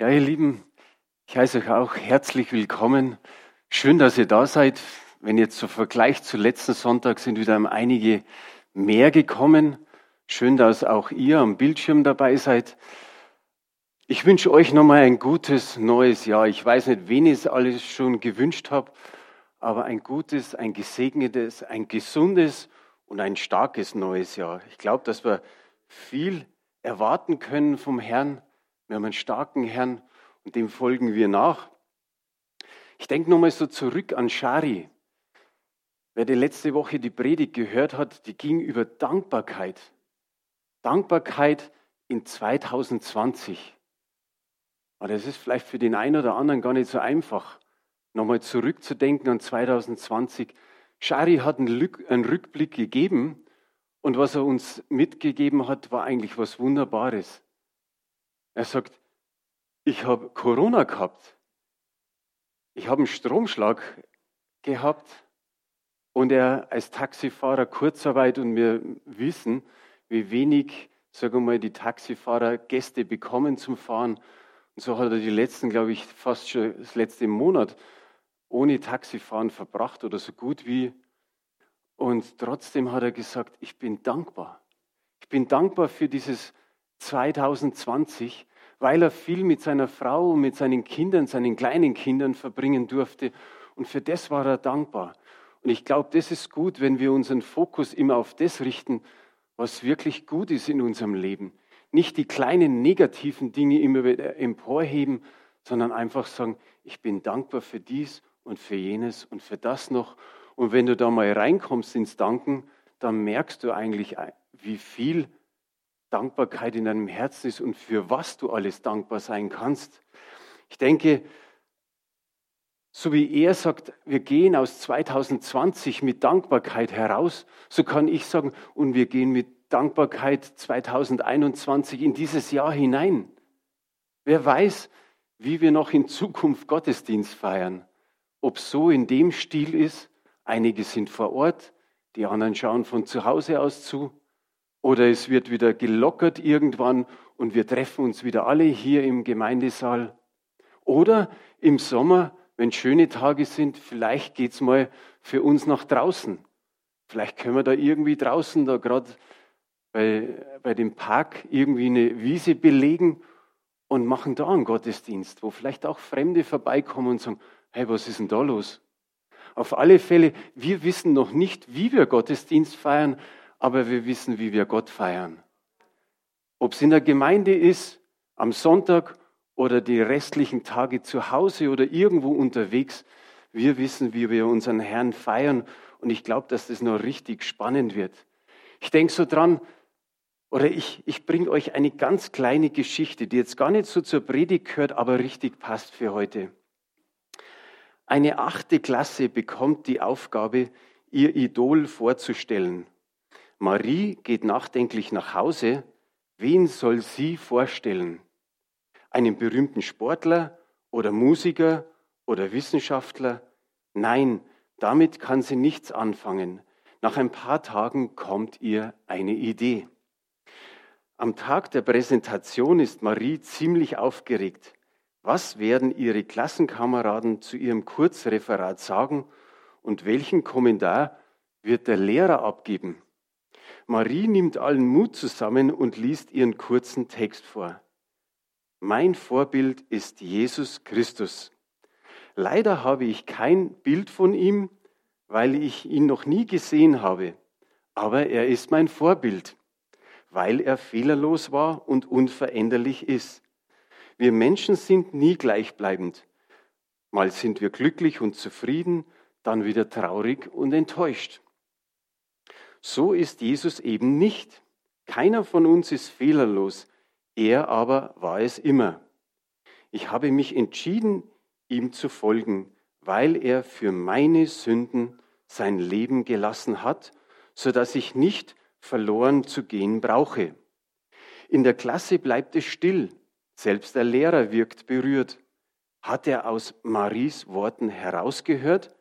Ja, ihr Lieben, ich heiße euch auch herzlich willkommen. Schön, dass ihr da seid. Wenn jetzt so Vergleich zu letzten Sonntag sind wieder einige mehr gekommen. Schön, dass auch ihr am Bildschirm dabei seid. Ich wünsche euch nochmal ein gutes neues Jahr. Ich weiß nicht, wen ich es alles schon gewünscht habe, aber ein gutes, ein gesegnetes, ein gesundes und ein starkes neues Jahr. Ich glaube, dass wir viel erwarten können vom Herrn wir haben einen starken Herrn und dem folgen wir nach. Ich denke nochmal so zurück an Shari. Wer die letzte Woche die Predigt gehört hat, die ging über Dankbarkeit. Dankbarkeit in 2020. Aber das ist vielleicht für den einen oder anderen gar nicht so einfach, nochmal zurückzudenken an 2020. Shari hat einen Rückblick gegeben und was er uns mitgegeben hat, war eigentlich was Wunderbares. Er sagt, ich habe Corona gehabt. Ich habe einen Stromschlag gehabt und er als Taxifahrer Kurzarbeit und wir wissen, wie wenig, sagen wir mal, die Taxifahrer Gäste bekommen zum Fahren. Und so hat er die letzten, glaube ich, fast schon das letzte Monat ohne Taxifahren verbracht oder so gut wie. Und trotzdem hat er gesagt, ich bin dankbar. Ich bin dankbar für dieses 2020, weil er viel mit seiner Frau mit seinen Kindern, seinen kleinen Kindern verbringen durfte. Und für das war er dankbar. Und ich glaube, das ist gut, wenn wir unseren Fokus immer auf das richten, was wirklich gut ist in unserem Leben. Nicht die kleinen negativen Dinge immer wieder emporheben, sondern einfach sagen, ich bin dankbar für dies und für jenes und für das noch. Und wenn du da mal reinkommst ins Danken, dann merkst du eigentlich, wie viel Dankbarkeit in deinem Herzen ist und für was du alles dankbar sein kannst. Ich denke, so wie er sagt, wir gehen aus 2020 mit Dankbarkeit heraus, so kann ich sagen, und wir gehen mit Dankbarkeit 2021 in dieses Jahr hinein. Wer weiß, wie wir noch in Zukunft Gottesdienst feiern. Ob so in dem Stil ist, einige sind vor Ort, die anderen schauen von zu Hause aus zu. Oder es wird wieder gelockert irgendwann und wir treffen uns wieder alle hier im Gemeindesaal. Oder im Sommer, wenn schöne Tage sind, vielleicht geht es mal für uns nach draußen. Vielleicht können wir da irgendwie draußen, da gerade bei, bei dem Park irgendwie eine Wiese belegen und machen da einen Gottesdienst, wo vielleicht auch Fremde vorbeikommen und sagen, hey, was ist denn da los? Auf alle Fälle, wir wissen noch nicht, wie wir Gottesdienst feiern, aber wir wissen, wie wir Gott feiern. Ob es in der Gemeinde ist, am Sonntag oder die restlichen Tage zu Hause oder irgendwo unterwegs, wir wissen, wie wir unseren Herrn feiern. Und ich glaube, dass das noch richtig spannend wird. Ich denke so dran, oder ich, ich bringe euch eine ganz kleine Geschichte, die jetzt gar nicht so zur Predigt gehört, aber richtig passt für heute. Eine achte Klasse bekommt die Aufgabe, ihr Idol vorzustellen. Marie geht nachdenklich nach Hause. Wen soll sie vorstellen? Einen berühmten Sportler oder Musiker oder Wissenschaftler? Nein, damit kann sie nichts anfangen. Nach ein paar Tagen kommt ihr eine Idee. Am Tag der Präsentation ist Marie ziemlich aufgeregt. Was werden ihre Klassenkameraden zu ihrem Kurzreferat sagen und welchen Kommentar wird der Lehrer abgeben? Marie nimmt allen Mut zusammen und liest ihren kurzen Text vor. Mein Vorbild ist Jesus Christus. Leider habe ich kein Bild von ihm, weil ich ihn noch nie gesehen habe. Aber er ist mein Vorbild, weil er fehlerlos war und unveränderlich ist. Wir Menschen sind nie gleichbleibend. Mal sind wir glücklich und zufrieden, dann wieder traurig und enttäuscht. So ist Jesus eben nicht. Keiner von uns ist fehlerlos, er aber war es immer. Ich habe mich entschieden, ihm zu folgen, weil er für meine Sünden sein Leben gelassen hat, so dass ich nicht verloren zu gehen brauche. In der Klasse bleibt es still, selbst der Lehrer wirkt berührt. Hat er aus Maries Worten herausgehört,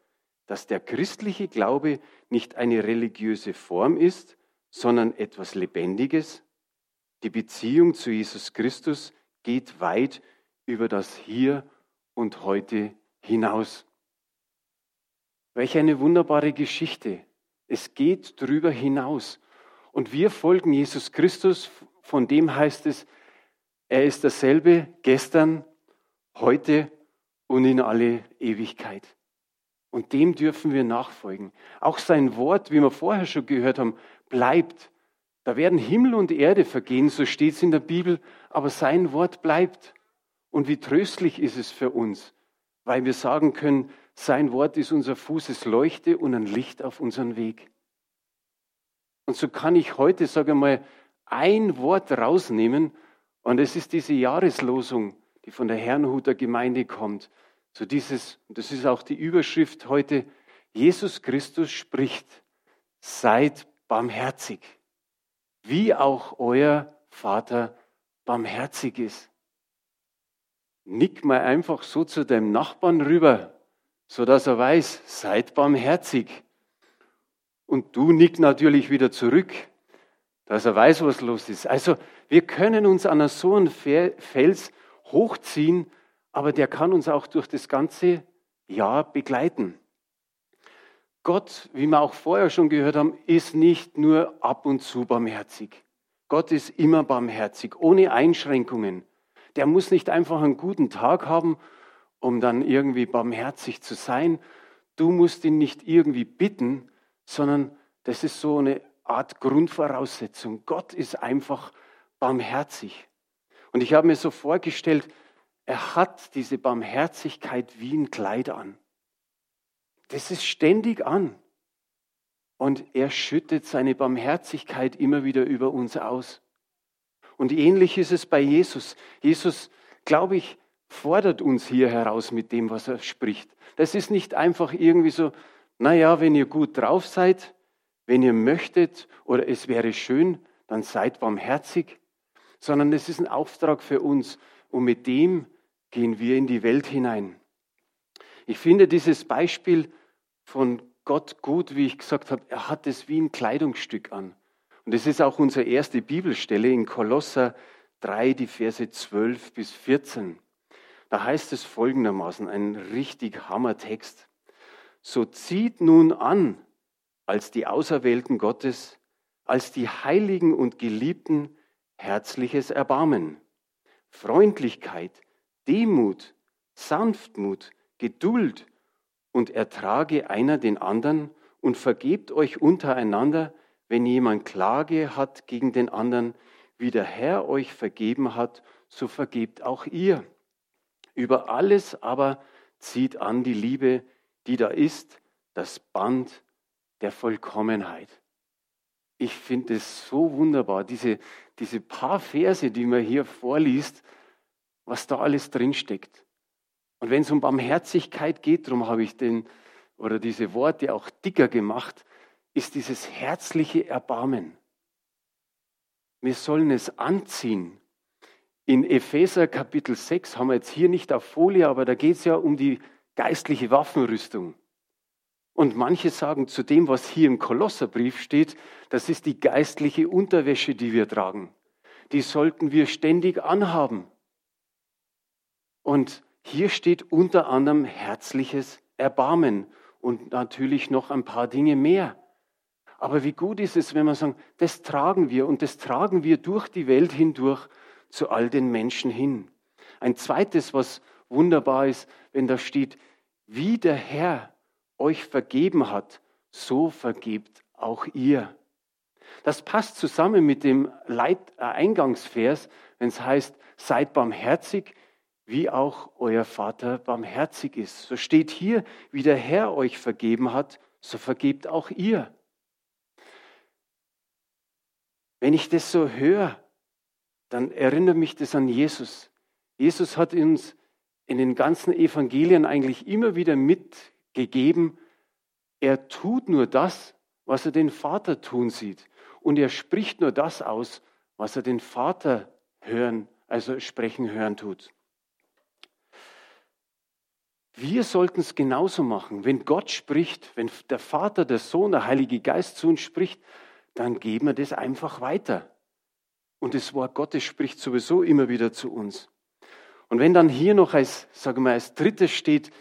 dass der christliche Glaube nicht eine religiöse Form ist, sondern etwas Lebendiges? Die Beziehung zu Jesus Christus geht weit über das Hier und heute hinaus. Welch eine wunderbare Geschichte. Es geht drüber hinaus. Und wir folgen Jesus Christus, von dem heißt es, er ist dasselbe gestern, heute und in alle Ewigkeit. Und dem dürfen wir nachfolgen. Auch sein Wort, wie wir vorher schon gehört haben, bleibt. Da werden Himmel und Erde vergehen, so steht es in der Bibel, aber sein Wort bleibt. Und wie tröstlich ist es für uns, weil wir sagen können, sein Wort ist unser Fußes Leuchte und ein Licht auf unseren Weg. Und so kann ich heute, sage mal, ein Wort rausnehmen und es ist diese Jahreslosung, die von der Herrnhuter Gemeinde kommt. So dieses, das ist auch die Überschrift heute, Jesus Christus spricht, seid barmherzig, wie auch euer Vater barmherzig ist. Nick mal einfach so zu deinem Nachbarn rüber, so dass er weiß, seid barmherzig. Und du nick natürlich wieder zurück, dass er weiß, was los ist. Also wir können uns an so einen Fels hochziehen, aber der kann uns auch durch das ganze Jahr begleiten. Gott, wie wir auch vorher schon gehört haben, ist nicht nur ab und zu barmherzig. Gott ist immer barmherzig, ohne Einschränkungen. Der muss nicht einfach einen guten Tag haben, um dann irgendwie barmherzig zu sein. Du musst ihn nicht irgendwie bitten, sondern das ist so eine Art Grundvoraussetzung. Gott ist einfach barmherzig. Und ich habe mir so vorgestellt, er hat diese Barmherzigkeit wie ein Kleid an. Das ist ständig an. Und er schüttet seine Barmherzigkeit immer wieder über uns aus. Und ähnlich ist es bei Jesus. Jesus, glaube ich, fordert uns hier heraus mit dem, was er spricht. Das ist nicht einfach irgendwie so, naja, wenn ihr gut drauf seid, wenn ihr möchtet oder es wäre schön, dann seid barmherzig, sondern es ist ein Auftrag für uns und mit dem gehen wir in die Welt hinein. Ich finde dieses Beispiel von Gott gut, wie ich gesagt habe, er hat es wie ein Kleidungsstück an. Und es ist auch unsere erste Bibelstelle in Kolosser 3, die Verse 12 bis 14. Da heißt es folgendermaßen, ein richtig Hammertext. So zieht nun an, als die Auserwählten Gottes, als die Heiligen und Geliebten herzliches Erbarmen, Freundlichkeit, Demut, Sanftmut, Geduld und ertrage einer den anderen und vergebt euch untereinander, wenn jemand Klage hat gegen den anderen, wie der Herr euch vergeben hat, so vergebt auch ihr. Über alles aber zieht an die Liebe, die da ist, das Band der Vollkommenheit. Ich finde es so wunderbar, diese, diese paar Verse, die man hier vorliest, was da alles drinsteckt. Und wenn es um Barmherzigkeit geht, darum habe ich den oder diese Worte auch dicker gemacht, ist dieses herzliche Erbarmen. Wir sollen es anziehen. In Epheser Kapitel 6 haben wir jetzt hier nicht auf Folie, aber da geht es ja um die geistliche Waffenrüstung. Und manche sagen zu dem, was hier im Kolosserbrief steht, das ist die geistliche Unterwäsche, die wir tragen. Die sollten wir ständig anhaben. Und hier steht unter anderem herzliches Erbarmen und natürlich noch ein paar Dinge mehr. Aber wie gut ist es, wenn wir sagen, das tragen wir und das tragen wir durch die Welt hindurch zu all den Menschen hin. Ein zweites, was wunderbar ist, wenn da steht, wie der Herr euch vergeben hat, so vergebt auch ihr. Das passt zusammen mit dem Leit Eingangsvers, wenn es heißt, seid barmherzig, wie auch euer Vater barmherzig ist. So steht hier, wie der Herr euch vergeben hat, so vergebt auch ihr. Wenn ich das so höre, dann erinnert mich das an Jesus. Jesus hat uns in den ganzen Evangelien eigentlich immer wieder mitgegeben, er tut nur das, was er den Vater tun sieht. Und er spricht nur das aus, was er den Vater hören, also sprechen hören tut. Wir sollten es genauso machen. Wenn Gott spricht, wenn der Vater, der Sohn, der Heilige Geist zu uns spricht, dann geben wir das einfach weiter. Und das Wort Gottes spricht sowieso immer wieder zu uns. Und wenn dann hier noch als, sagen wir, als drittes steht,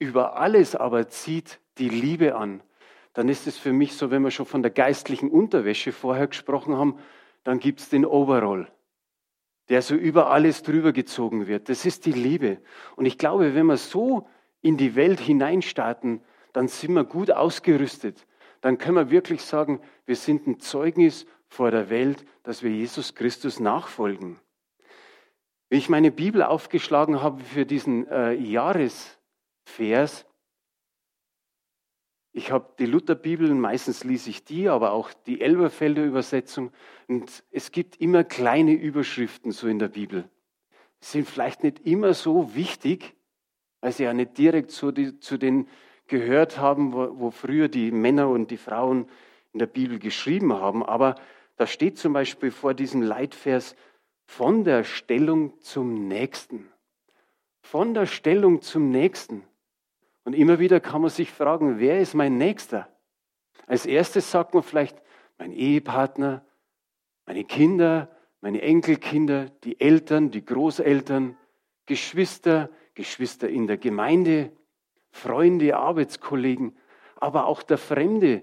über alles aber zieht die Liebe an, dann ist es für mich so, wenn wir schon von der geistlichen Unterwäsche vorher gesprochen haben, dann gibt es den Overall, der so über alles drüber gezogen wird. Das ist die Liebe. Und ich glaube, wenn wir so in die Welt hineinstarten, dann sind wir gut ausgerüstet. Dann können wir wirklich sagen, wir sind ein Zeugnis vor der Welt, dass wir Jesus Christus nachfolgen. Wie ich meine Bibel aufgeschlagen habe für diesen äh, Jahresvers, ich habe die Lutherbibel, meistens lese ich die, aber auch die Elberfelder Übersetzung. Und es gibt immer kleine Überschriften so in der Bibel. Sie sind vielleicht nicht immer so wichtig, weil sie ja nicht direkt zu, die, zu den gehört haben, wo, wo früher die Männer und die Frauen in der Bibel geschrieben haben. Aber da steht zum Beispiel vor diesem Leitvers von der Stellung zum Nächsten. Von der Stellung zum Nächsten. Und immer wieder kann man sich fragen, wer ist mein Nächster? Als erstes sagt man vielleicht mein Ehepartner, meine Kinder, meine Enkelkinder, die Eltern, die Großeltern, Geschwister, Geschwister in der Gemeinde, Freunde, Arbeitskollegen, aber auch der Fremde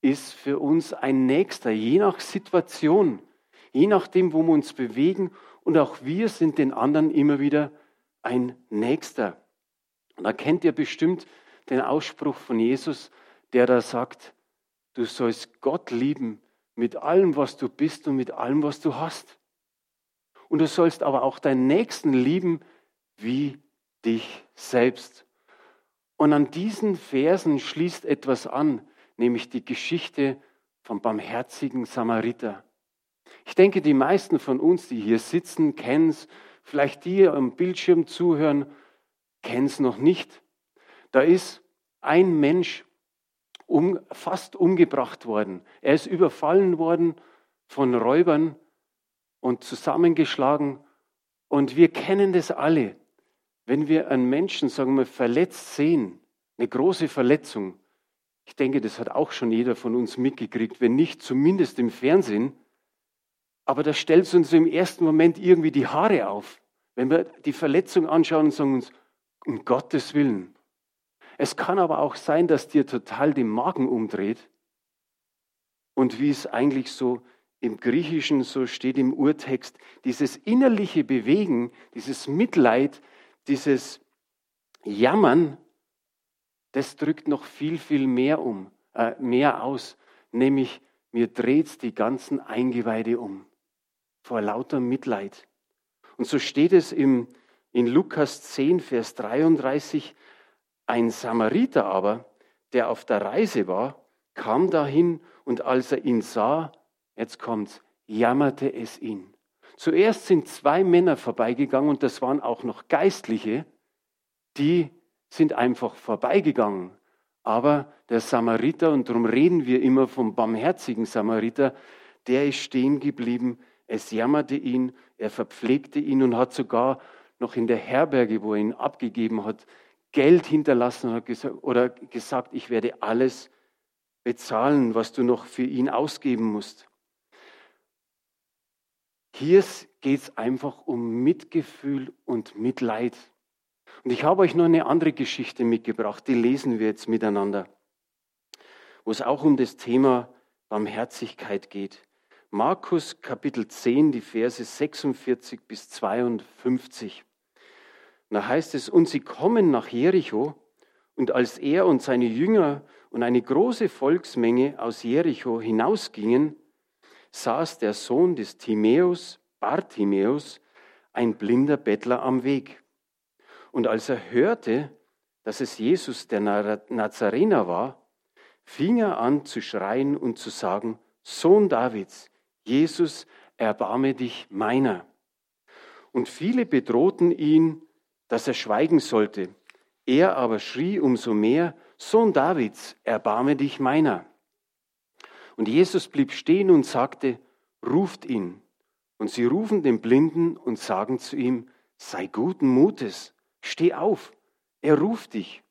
ist für uns ein Nächster, je nach Situation, je nachdem, wo wir uns bewegen. Und auch wir sind den anderen immer wieder ein Nächster. Und da kennt ihr bestimmt den Ausspruch von Jesus, der da sagt, du sollst Gott lieben mit allem, was du bist und mit allem, was du hast. Und du sollst aber auch deinen Nächsten lieben wie dich selbst. Und an diesen Versen schließt etwas an, nämlich die Geschichte vom barmherzigen Samariter. Ich denke, die meisten von uns, die hier sitzen, kennen es, vielleicht die am Bildschirm zuhören, kennen es noch nicht. Da ist ein Mensch um, fast umgebracht worden. Er ist überfallen worden von Räubern und zusammengeschlagen. Und wir kennen das alle. Wenn wir einen Menschen, sagen wir, verletzt sehen, eine große Verletzung, ich denke, das hat auch schon jeder von uns mitgekriegt, wenn nicht zumindest im Fernsehen, aber da stellt es uns im ersten Moment irgendwie die Haare auf. Wenn wir die Verletzung anschauen und sagen uns, um Gottes Willen. Es kann aber auch sein, dass dir total den Magen umdreht und wie es eigentlich so im Griechischen so steht im Urtext, dieses innerliche Bewegen, dieses Mitleid, dieses Jammern, das drückt noch viel, viel mehr um, äh, mehr aus. Nämlich, mir dreht die ganzen Eingeweide um. Vor lauter Mitleid. Und so steht es im, in Lukas 10, Vers 33. Ein Samariter aber, der auf der Reise war, kam dahin und als er ihn sah, jetzt kommt's, jammerte es ihn. Zuerst sind zwei Männer vorbeigegangen und das waren auch noch Geistliche, die sind einfach vorbeigegangen. Aber der Samariter, und darum reden wir immer vom barmherzigen Samariter, der ist stehen geblieben. Es jammerte ihn, er verpflegte ihn und hat sogar noch in der Herberge, wo er ihn abgegeben hat, Geld hinterlassen hat oder gesagt, ich werde alles bezahlen, was du noch für ihn ausgeben musst. Hier geht es einfach um Mitgefühl und Mitleid. Und ich habe euch noch eine andere Geschichte mitgebracht, die lesen wir jetzt miteinander, wo es auch um das Thema Barmherzigkeit geht. Markus Kapitel 10, die Verse 46 bis 52. Da heißt es, und sie kommen nach Jericho, und als er und seine Jünger und eine große Volksmenge aus Jericho hinausgingen, saß der Sohn des Timäus, Bartimäus, ein blinder Bettler am Weg. Und als er hörte, dass es Jesus der Nazarener war, fing er an zu schreien und zu sagen, Sohn Davids, Jesus, erbarme dich meiner. Und viele bedrohten ihn, dass er schweigen sollte. Er aber schrie umso mehr, Sohn Davids, erbarme dich meiner. Und Jesus blieb stehen und sagte, ruft ihn. Und sie rufen den Blinden und sagen zu ihm, sei guten Mutes, steh auf, er ruft dich.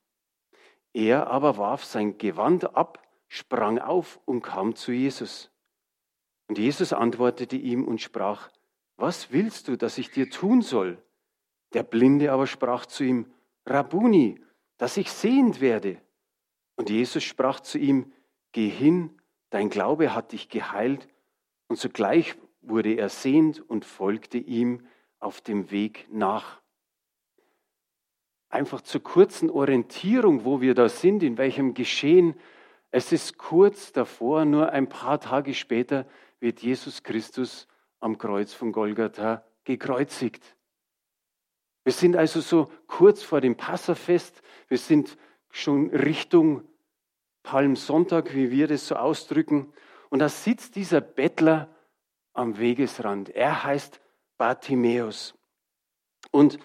Er aber warf sein Gewand ab, sprang auf und kam zu Jesus. Und Jesus antwortete ihm und sprach, was willst du, dass ich dir tun soll? Der Blinde aber sprach zu ihm, Rabuni, dass ich sehend werde. Und Jesus sprach zu ihm, Geh hin, dein Glaube hat dich geheilt. Und sogleich wurde er sehend und folgte ihm auf dem Weg nach. Einfach zur kurzen Orientierung, wo wir da sind, in welchem Geschehen. Es ist kurz davor, nur ein paar Tage später wird Jesus Christus am Kreuz von Golgatha gekreuzigt. Wir sind also so kurz vor dem Passafest. Wir sind schon Richtung Palmsonntag, wie wir das so ausdrücken. Und da sitzt dieser Bettler am Wegesrand. Er heißt Bartimäus. Und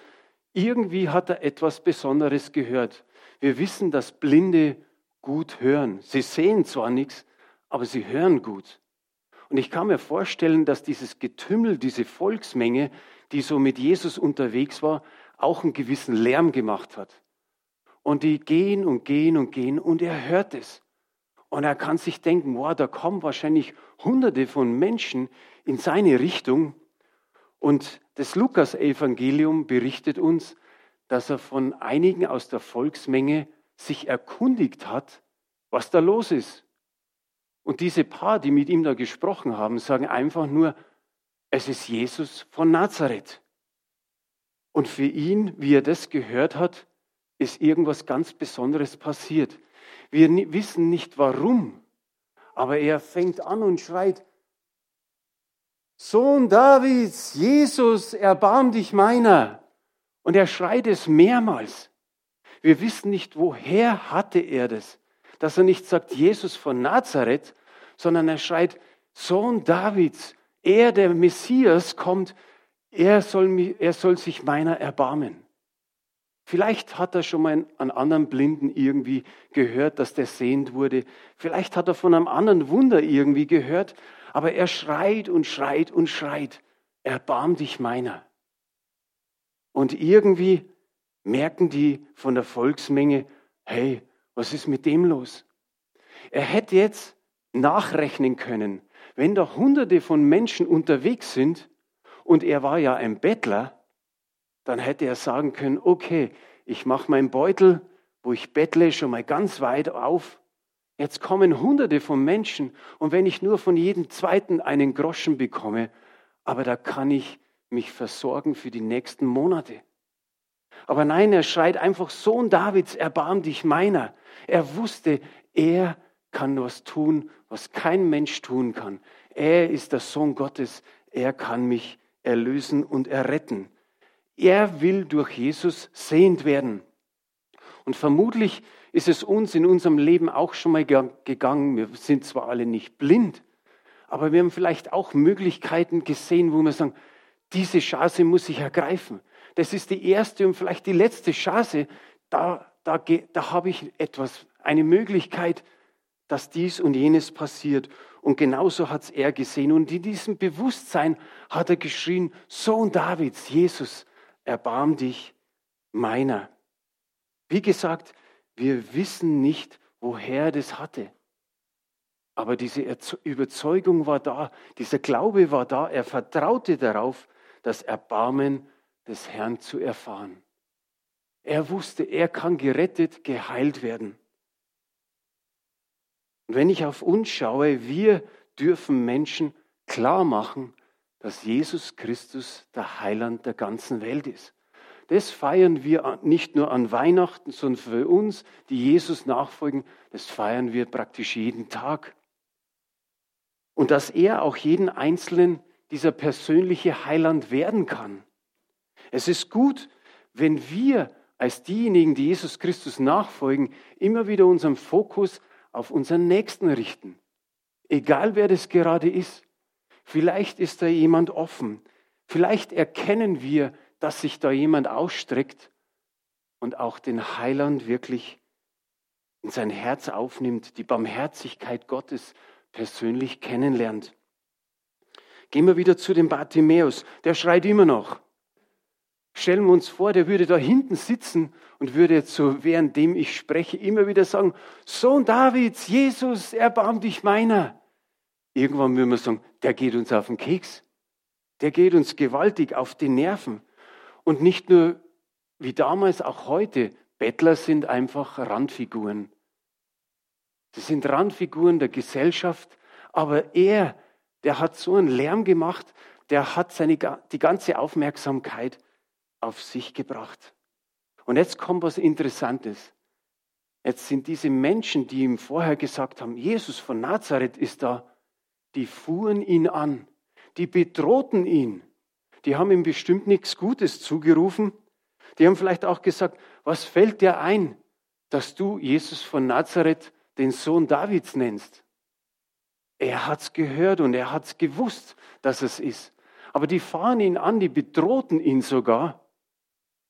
irgendwie hat er etwas Besonderes gehört. Wir wissen, dass Blinde gut hören. Sie sehen zwar nichts, aber sie hören gut. Und ich kann mir vorstellen, dass dieses Getümmel, diese Volksmenge, die so mit Jesus unterwegs war, auch einen gewissen Lärm gemacht hat. Und die gehen und gehen und gehen und er hört es. Und er kann sich denken, wow, da kommen wahrscheinlich hunderte von Menschen in seine Richtung. Und das Lukas-Evangelium berichtet uns, dass er von einigen aus der Volksmenge sich erkundigt hat, was da los ist. Und diese paar, die mit ihm da gesprochen haben, sagen einfach nur, es ist Jesus von Nazareth. Und für ihn, wie er das gehört hat, ist irgendwas ganz Besonderes passiert. Wir wissen nicht warum, aber er fängt an und schreit, Sohn Davids, Jesus, erbarm dich meiner. Und er schreit es mehrmals. Wir wissen nicht, woher hatte er das. Dass er nicht sagt, Jesus von Nazareth, sondern er schreit, Sohn Davids, er, der Messias, kommt, er soll, er soll sich meiner erbarmen. Vielleicht hat er schon mal an anderen Blinden irgendwie gehört, dass der sehend wurde. Vielleicht hat er von einem anderen Wunder irgendwie gehört. Aber er schreit und schreit und schreit. Erbarm dich meiner. Und irgendwie merken die von der Volksmenge, hey, was ist mit dem los? Er hätte jetzt nachrechnen können, wenn da hunderte von Menschen unterwegs sind und er war ja ein Bettler, dann hätte er sagen können, okay, ich mache meinen Beutel, wo ich bettle, schon mal ganz weit auf. Jetzt kommen hunderte von Menschen und wenn ich nur von jedem zweiten einen Groschen bekomme, aber da kann ich mich versorgen für die nächsten Monate. Aber nein, er schreit einfach, Sohn Davids, erbarm dich meiner. Er wusste, er kann was tun, was kein Mensch tun kann. Er ist der Sohn Gottes, er kann mich erlösen und erretten. Er will durch Jesus sehend werden. Und vermutlich ist es uns in unserem Leben auch schon mal gegangen. Wir sind zwar alle nicht blind, aber wir haben vielleicht auch Möglichkeiten gesehen, wo wir sagen, diese Chance muss ich ergreifen. Das ist die erste und vielleicht die letzte Chance. Da, da, da habe ich etwas, eine Möglichkeit, dass dies und jenes passiert. Und genauso hat es er gesehen. Und in diesem Bewusstsein hat er geschrien, Sohn Davids, Jesus, erbarm dich meiner. Wie gesagt, wir wissen nicht, woher er das hatte. Aber diese Überzeugung war da, dieser Glaube war da. Er vertraute darauf, das Erbarmen des Herrn zu erfahren. Er wusste, er kann gerettet, geheilt werden. Und wenn ich auf uns schaue, wir dürfen Menschen klar machen, dass Jesus Christus der Heiland der ganzen Welt ist. Das feiern wir nicht nur an Weihnachten, sondern für uns, die Jesus nachfolgen, das feiern wir praktisch jeden Tag. Und dass er auch jeden Einzelnen dieser persönliche Heiland werden kann. Es ist gut, wenn wir als diejenigen, die Jesus Christus nachfolgen, immer wieder unseren Fokus auf unseren Nächsten richten. Egal wer das gerade ist. Vielleicht ist da jemand offen. Vielleicht erkennen wir, dass sich da jemand ausstreckt und auch den Heiland wirklich in sein Herz aufnimmt, die Barmherzigkeit Gottes persönlich kennenlernt. Gehen wir wieder zu dem Bartimäus. Der schreit immer noch. Stellen wir uns vor, der würde da hinten sitzen und würde jetzt so, währenddem ich spreche, immer wieder sagen, Sohn Davids, Jesus, erbarm dich meiner. Irgendwann würden wir sagen, der geht uns auf den Keks. Der geht uns gewaltig auf die Nerven. Und nicht nur wie damals auch heute, Bettler sind einfach Randfiguren. Sie sind Randfiguren der Gesellschaft, aber er, der hat so einen Lärm gemacht, der hat seine, die ganze Aufmerksamkeit auf sich gebracht. Und jetzt kommt was Interessantes. Jetzt sind diese Menschen, die ihm vorher gesagt haben, Jesus von Nazareth ist da, die fuhren ihn an, die bedrohten ihn, die haben ihm bestimmt nichts Gutes zugerufen, die haben vielleicht auch gesagt, was fällt dir ein, dass du Jesus von Nazareth den Sohn Davids nennst? Er hat's gehört und er hat's gewusst, dass es ist. Aber die fahren ihn an, die bedrohten ihn sogar.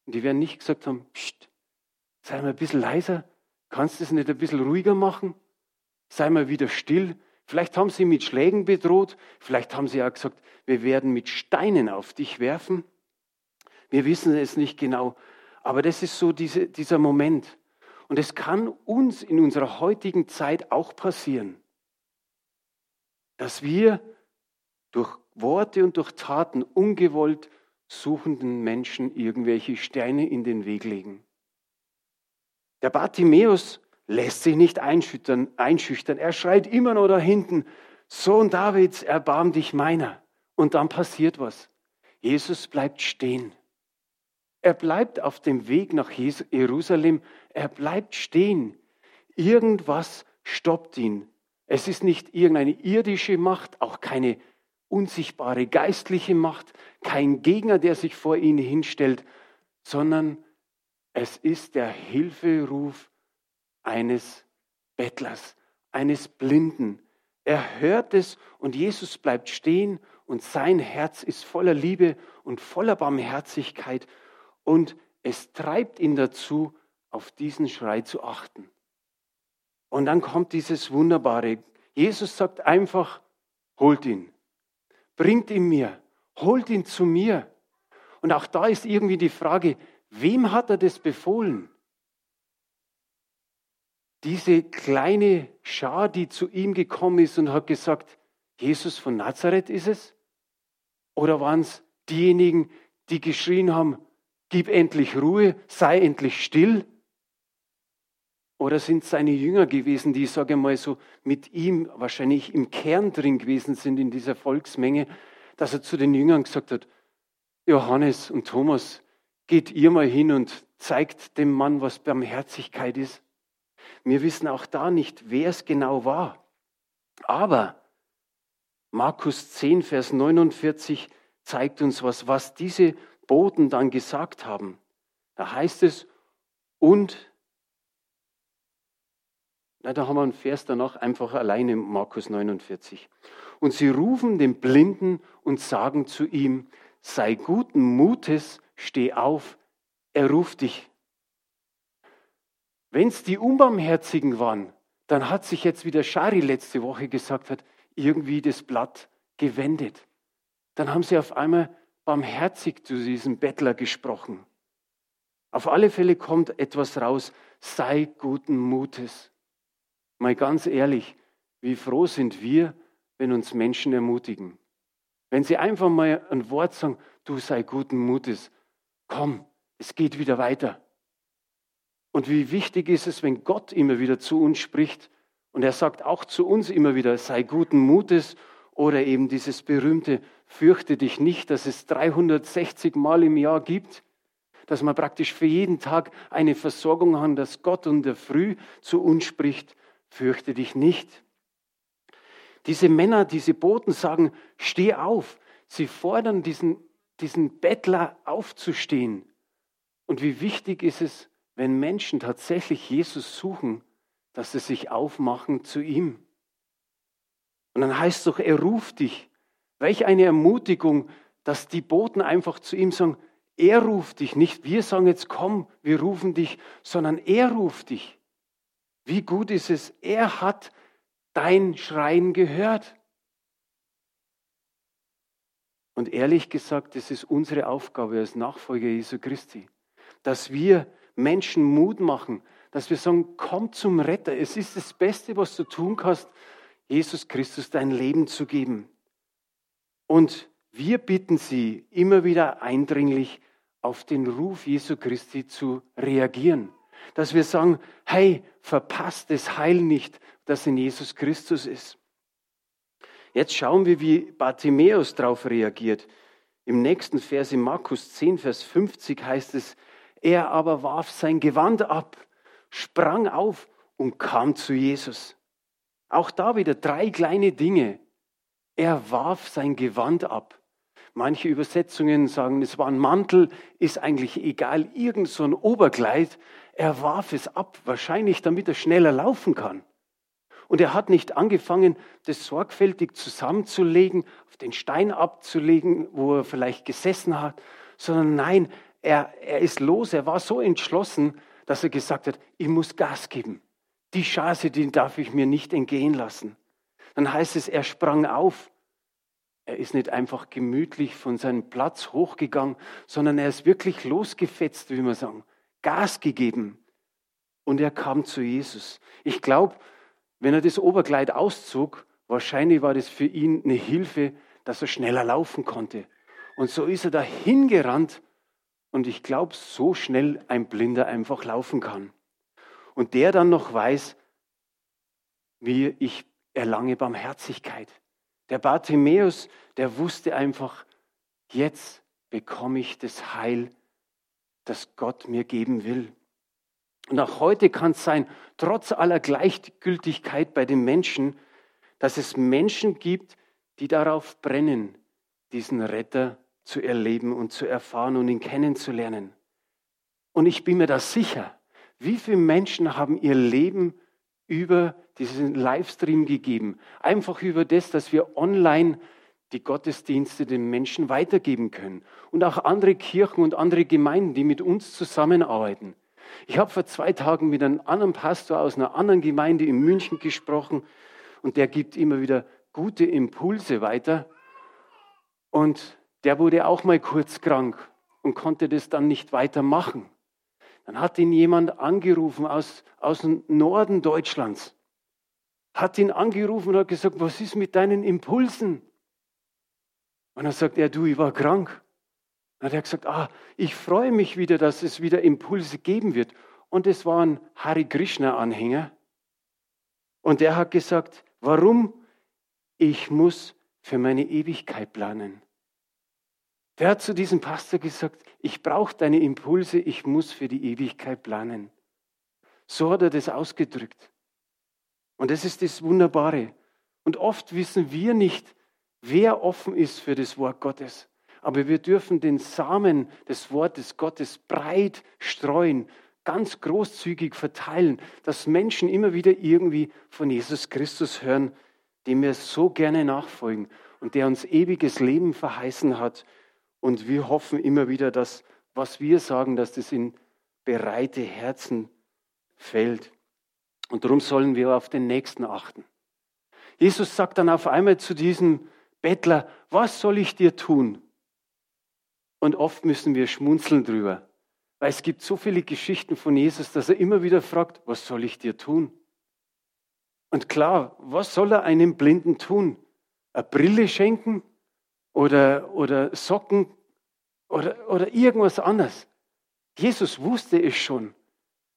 Und die werden nicht gesagt haben, Psst, sei mal ein bisschen leiser, kannst du es nicht ein bisschen ruhiger machen? Sei mal wieder still. Vielleicht haben sie mit Schlägen bedroht, vielleicht haben sie auch gesagt, wir werden mit Steinen auf dich werfen. Wir wissen es nicht genau, aber das ist so diese, dieser Moment. Und es kann uns in unserer heutigen Zeit auch passieren, dass wir durch Worte und durch Taten ungewollt suchenden Menschen irgendwelche Steine in den Weg legen. Der Bartimäus lässt sich nicht einschüchtern, einschüchtern. Er schreit immer noch da hinten, Sohn Davids, erbarm dich meiner. Und dann passiert was. Jesus bleibt stehen. Er bleibt auf dem Weg nach Jerusalem. Er bleibt stehen. Irgendwas stoppt ihn. Es ist nicht irgendeine irdische Macht, auch keine unsichtbare geistliche Macht, kein Gegner, der sich vor ihn hinstellt, sondern es ist der Hilferuf eines Bettlers, eines Blinden. Er hört es und Jesus bleibt stehen und sein Herz ist voller Liebe und voller Barmherzigkeit und es treibt ihn dazu, auf diesen Schrei zu achten. Und dann kommt dieses Wunderbare. Jesus sagt einfach, holt ihn bringt ihn mir, holt ihn zu mir. Und auch da ist irgendwie die Frage, wem hat er das befohlen? Diese kleine Schar, die zu ihm gekommen ist und hat gesagt, Jesus von Nazareth ist es? Oder waren es diejenigen, die geschrien haben, gib endlich Ruhe, sei endlich still? Oder sind seine Jünger gewesen, die, sage mal so, mit ihm wahrscheinlich im Kern drin gewesen sind in dieser Volksmenge, dass er zu den Jüngern gesagt hat, Johannes und Thomas, geht ihr mal hin und zeigt dem Mann, was Barmherzigkeit ist. Wir wissen auch da nicht, wer es genau war. Aber Markus 10, Vers 49 zeigt uns was, was diese Boten dann gesagt haben. Da heißt es, und na, da haben wir einen Vers danach einfach alleine, Markus 49. Und sie rufen den Blinden und sagen zu ihm, sei guten Mutes, steh auf, er ruft dich. Wenn es die Unbarmherzigen waren, dann hat sich jetzt, wie der Schari letzte Woche gesagt hat, irgendwie das Blatt gewendet. Dann haben sie auf einmal barmherzig zu diesem Bettler gesprochen. Auf alle Fälle kommt etwas raus, sei guten Mutes. Mal ganz ehrlich, wie froh sind wir, wenn uns Menschen ermutigen. Wenn sie einfach mal ein Wort sagen, du sei guten Mutes, komm, es geht wieder weiter. Und wie wichtig ist es, wenn Gott immer wieder zu uns spricht und er sagt auch zu uns immer wieder, sei guten Mutes oder eben dieses berühmte, fürchte dich nicht, dass es 360 Mal im Jahr gibt, dass man praktisch für jeden Tag eine Versorgung hat, dass Gott in der Früh zu uns spricht fürchte dich nicht. Diese Männer, diese Boten sagen, steh auf. Sie fordern diesen, diesen Bettler aufzustehen. Und wie wichtig ist es, wenn Menschen tatsächlich Jesus suchen, dass sie sich aufmachen zu ihm. Und dann heißt es doch, er ruft dich. Welch eine Ermutigung, dass die Boten einfach zu ihm sagen, er ruft dich, nicht wir sagen jetzt komm, wir rufen dich, sondern er ruft dich. Wie gut ist es, er hat dein Schreien gehört. Und ehrlich gesagt, es ist unsere Aufgabe als Nachfolger Jesu Christi, dass wir Menschen Mut machen, dass wir sagen, komm zum Retter. Es ist das Beste, was du tun kannst, Jesus Christus dein Leben zu geben. Und wir bitten sie immer wieder eindringlich, auf den Ruf Jesu Christi zu reagieren. Dass wir sagen, hey, verpasst das Heil nicht, das in Jesus Christus ist. Jetzt schauen wir, wie Bartimäus darauf reagiert. Im nächsten Vers in Markus 10, Vers 50 heißt es, er aber warf sein Gewand ab, sprang auf und kam zu Jesus. Auch da wieder drei kleine Dinge. Er warf sein Gewand ab. Manche Übersetzungen sagen, es war ein Mantel, ist eigentlich egal, irgend so ein Oberkleid. Er warf es ab, wahrscheinlich damit er schneller laufen kann. Und er hat nicht angefangen, das sorgfältig zusammenzulegen, auf den Stein abzulegen, wo er vielleicht gesessen hat, sondern nein, er, er ist los, er war so entschlossen, dass er gesagt hat, ich muss Gas geben. Die Chance, die darf ich mir nicht entgehen lassen. Dann heißt es, er sprang auf. Er ist nicht einfach gemütlich von seinem Platz hochgegangen, sondern er ist wirklich losgefetzt, wie wir sagen, Gas gegeben. Und er kam zu Jesus. Ich glaube, wenn er das Oberkleid auszog, wahrscheinlich war das für ihn eine Hilfe, dass er schneller laufen konnte. Und so ist er dahin gerannt und ich glaube, so schnell ein Blinder einfach laufen kann. Und der dann noch weiß, wie ich erlange Barmherzigkeit. Der Bartimäus, der wusste einfach, jetzt bekomme ich das Heil, das Gott mir geben will. Und auch heute kann es sein, trotz aller Gleichgültigkeit bei den Menschen, dass es Menschen gibt, die darauf brennen, diesen Retter zu erleben und zu erfahren und ihn kennenzulernen. Und ich bin mir da sicher, wie viele Menschen haben ihr Leben über diesen Livestream gegeben? Einfach über das, dass wir online die Gottesdienste den Menschen weitergeben können. Und auch andere Kirchen und andere Gemeinden, die mit uns zusammenarbeiten. Ich habe vor zwei Tagen mit einem anderen Pastor aus einer anderen Gemeinde in München gesprochen und der gibt immer wieder gute Impulse weiter. Und der wurde auch mal kurz krank und konnte das dann nicht weitermachen. Dann hat ihn jemand angerufen aus, aus dem Norden Deutschlands, hat ihn angerufen und hat gesagt, was ist mit deinen Impulsen? Und dann sagt er, du, ich war krank. Dann hat er gesagt, ah, ich freue mich wieder, dass es wieder Impulse geben wird. Und es war ein Hari Krishna-Anhänger. Und der hat gesagt, warum? Ich muss für meine Ewigkeit planen. Der hat zu diesem Pastor gesagt, ich brauche deine Impulse, ich muss für die Ewigkeit planen. So hat er das ausgedrückt. Und das ist das Wunderbare. Und oft wissen wir nicht, wer offen ist für das Wort Gottes. Aber wir dürfen den Samen des Wortes Gottes breit streuen, ganz großzügig verteilen, dass Menschen immer wieder irgendwie von Jesus Christus hören, dem wir so gerne nachfolgen und der uns ewiges Leben verheißen hat. Und wir hoffen immer wieder, dass was wir sagen, dass das in bereite Herzen fällt. Und darum sollen wir auf den Nächsten achten. Jesus sagt dann auf einmal zu diesem Bettler, was soll ich dir tun? Und oft müssen wir schmunzeln drüber, weil es gibt so viele Geschichten von Jesus, dass er immer wieder fragt, was soll ich dir tun? Und klar, was soll er einem Blinden tun? Eine Brille schenken oder, oder Socken oder, oder irgendwas anderes? Jesus wusste es schon.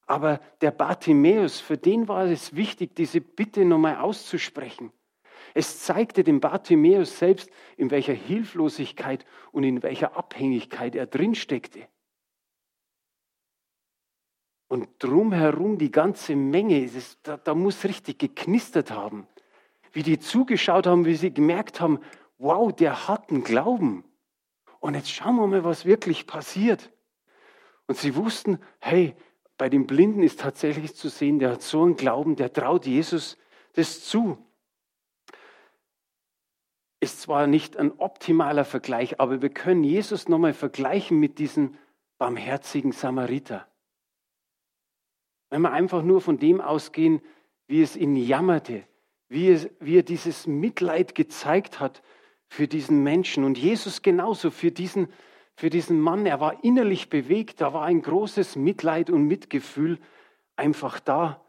Aber der Bartimäus, für den war es wichtig, diese Bitte nochmal auszusprechen. Es zeigte dem Bartimäus selbst, in welcher Hilflosigkeit und in welcher Abhängigkeit er drinsteckte. Und drumherum die ganze Menge, das, da, da muss richtig geknistert haben. Wie die zugeschaut haben, wie sie gemerkt haben, wow, der hat einen Glauben. Und jetzt schauen wir mal, was wirklich passiert. Und sie wussten, hey, bei dem Blinden ist tatsächlich zu sehen, der hat so einen Glauben, der traut Jesus das zu ist zwar nicht ein optimaler Vergleich, aber wir können Jesus nochmal vergleichen mit diesem barmherzigen Samariter. Wenn wir einfach nur von dem ausgehen, wie es ihn jammerte, wie, es, wie er dieses Mitleid gezeigt hat für diesen Menschen und Jesus genauso für diesen, für diesen Mann. Er war innerlich bewegt, da war ein großes Mitleid und Mitgefühl einfach da.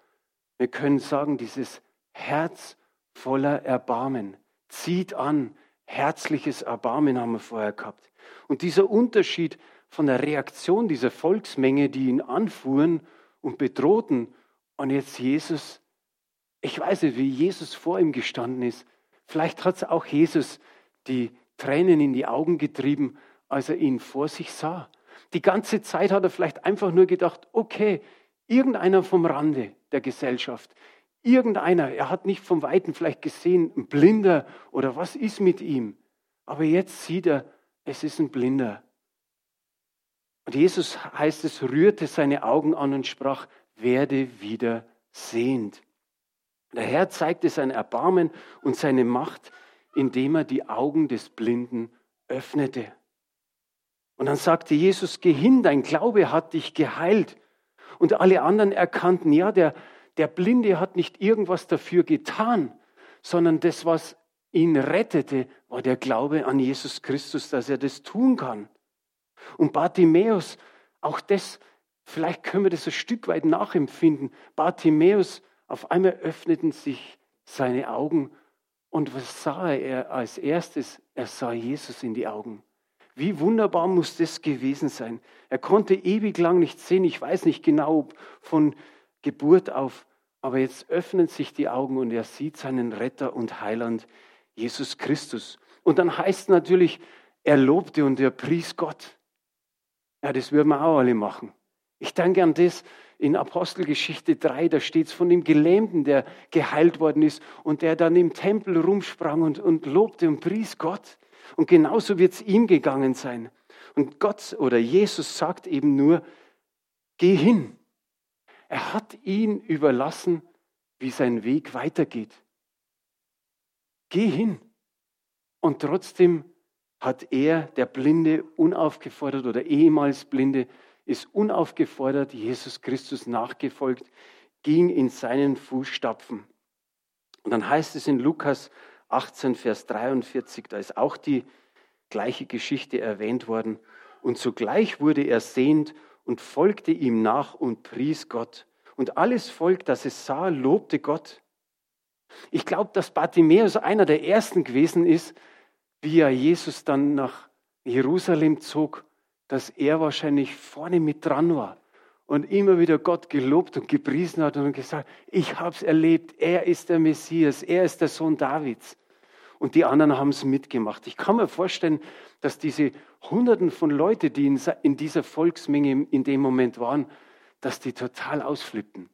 Wir können sagen, dieses Herz voller Erbarmen zieht an. Herzliches Erbarmen haben wir vorher gehabt. Und dieser Unterschied von der Reaktion dieser Volksmenge, die ihn anfuhren und bedrohten. Und jetzt Jesus, ich weiß nicht, wie Jesus vor ihm gestanden ist. Vielleicht hat es auch Jesus die Tränen in die Augen getrieben, als er ihn vor sich sah. Die ganze Zeit hat er vielleicht einfach nur gedacht, okay, irgendeiner vom Rande der Gesellschaft, irgendeiner, er hat nicht vom Weiten vielleicht gesehen, ein Blinder oder was ist mit ihm. Aber jetzt sieht er, es ist ein Blinder. Und Jesus heißt es, rührte seine Augen an und sprach, werde wieder sehend. Der Herr zeigte sein Erbarmen und seine Macht, indem er die Augen des Blinden öffnete. Und dann sagte Jesus, geh hin, dein Glaube hat dich geheilt. Und alle anderen erkannten, ja, der, der Blinde hat nicht irgendwas dafür getan, sondern das, was ihn rettete, war der Glaube an Jesus Christus, dass er das tun kann. Und Bartimäus, auch das, vielleicht können wir das ein Stück weit nachempfinden. Bartimäus, auf einmal öffneten sich seine Augen und was sah er als erstes? Er sah Jesus in die Augen. Wie wunderbar muss das gewesen sein. Er konnte ewig lang nicht sehen. Ich weiß nicht genau von Geburt auf, aber jetzt öffnen sich die Augen und er sieht seinen Retter und Heiland, Jesus Christus. Und dann heißt natürlich, er lobte und er pries Gott. Ja, das würden wir auch alle machen. Ich denke an das in Apostelgeschichte 3, da steht es von dem Gelähmten, der geheilt worden ist und der dann im Tempel rumsprang und, und lobte und pries Gott. Und genauso wird es ihm gegangen sein. Und Gott oder Jesus sagt eben nur, geh hin. Er hat ihn überlassen, wie sein Weg weitergeht. Geh hin. Und trotzdem hat er, der Blinde, unaufgefordert oder ehemals Blinde, ist unaufgefordert Jesus Christus nachgefolgt, ging in seinen Fußstapfen. Und dann heißt es in Lukas 18, Vers 43, da ist auch die gleiche Geschichte erwähnt worden. Und zugleich wurde er sehend und folgte ihm nach und pries Gott. Und alles Volk, das es sah, lobte Gott. Ich glaube, dass Bartimäus einer der ersten gewesen ist, wie er Jesus dann nach Jerusalem zog, dass er wahrscheinlich vorne mit dran war und immer wieder Gott gelobt und gepriesen hat und gesagt, ich habe es erlebt, er ist der Messias, er ist der Sohn Davids. Und die anderen haben es mitgemacht. Ich kann mir vorstellen, dass diese Hunderten von Leuten, die in dieser Volksmenge in dem Moment waren, dass die total ausflippten.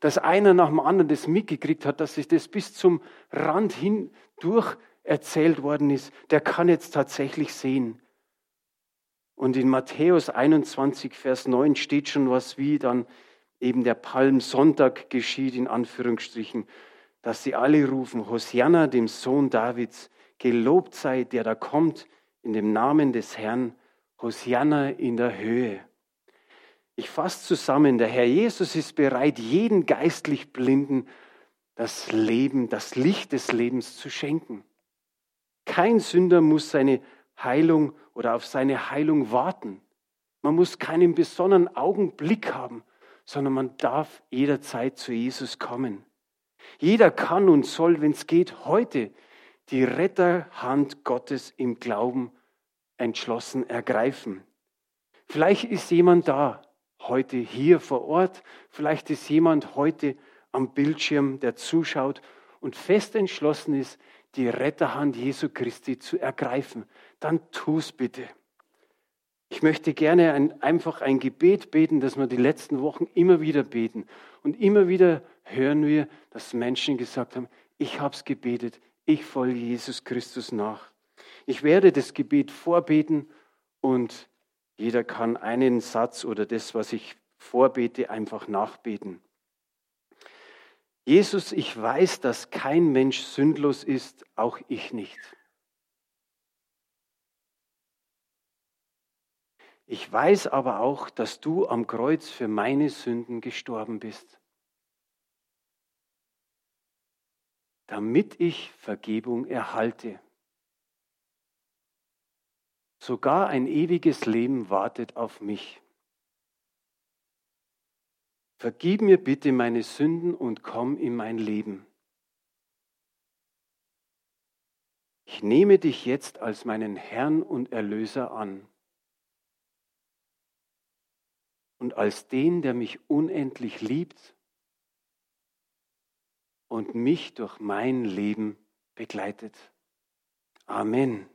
Dass einer nach dem anderen das mitgekriegt hat, dass sich das bis zum Rand hin durch erzählt worden ist. Der kann jetzt tatsächlich sehen. Und in Matthäus 21, Vers 9 steht schon was, wie dann eben der Palmsonntag geschieht, in Anführungsstrichen, dass sie alle rufen, Hosianna, dem Sohn Davids, gelobt sei, der da kommt in dem Namen des Herrn, Hosianna in der Höhe. Ich fasse zusammen, der Herr Jesus ist bereit, jeden geistlich Blinden das Leben, das Licht des Lebens zu schenken. Kein Sünder muss seine Heilung oder auf seine Heilung warten. Man muss keinen besonderen Augenblick haben, sondern man darf jederzeit zu Jesus kommen. Jeder kann und soll, wenn es geht, heute die Retterhand Gottes im Glauben entschlossen ergreifen. Vielleicht ist jemand da, heute hier vor Ort, vielleicht ist jemand heute am Bildschirm, der zuschaut und fest entschlossen ist, die Retterhand Jesu Christi zu ergreifen, dann tu es bitte. Ich möchte gerne ein, einfach ein Gebet beten, das wir die letzten Wochen immer wieder beten. Und immer wieder hören wir, dass Menschen gesagt haben, ich habe es gebetet, ich folge Jesus Christus nach. Ich werde das Gebet vorbeten und jeder kann einen Satz oder das, was ich vorbete, einfach nachbeten. Jesus, ich weiß, dass kein Mensch sündlos ist, auch ich nicht. Ich weiß aber auch, dass du am Kreuz für meine Sünden gestorben bist, damit ich Vergebung erhalte. Sogar ein ewiges Leben wartet auf mich. Vergib mir bitte meine Sünden und komm in mein Leben. Ich nehme dich jetzt als meinen Herrn und Erlöser an. und als den, der mich unendlich liebt und mich durch mein Leben begleitet. Amen.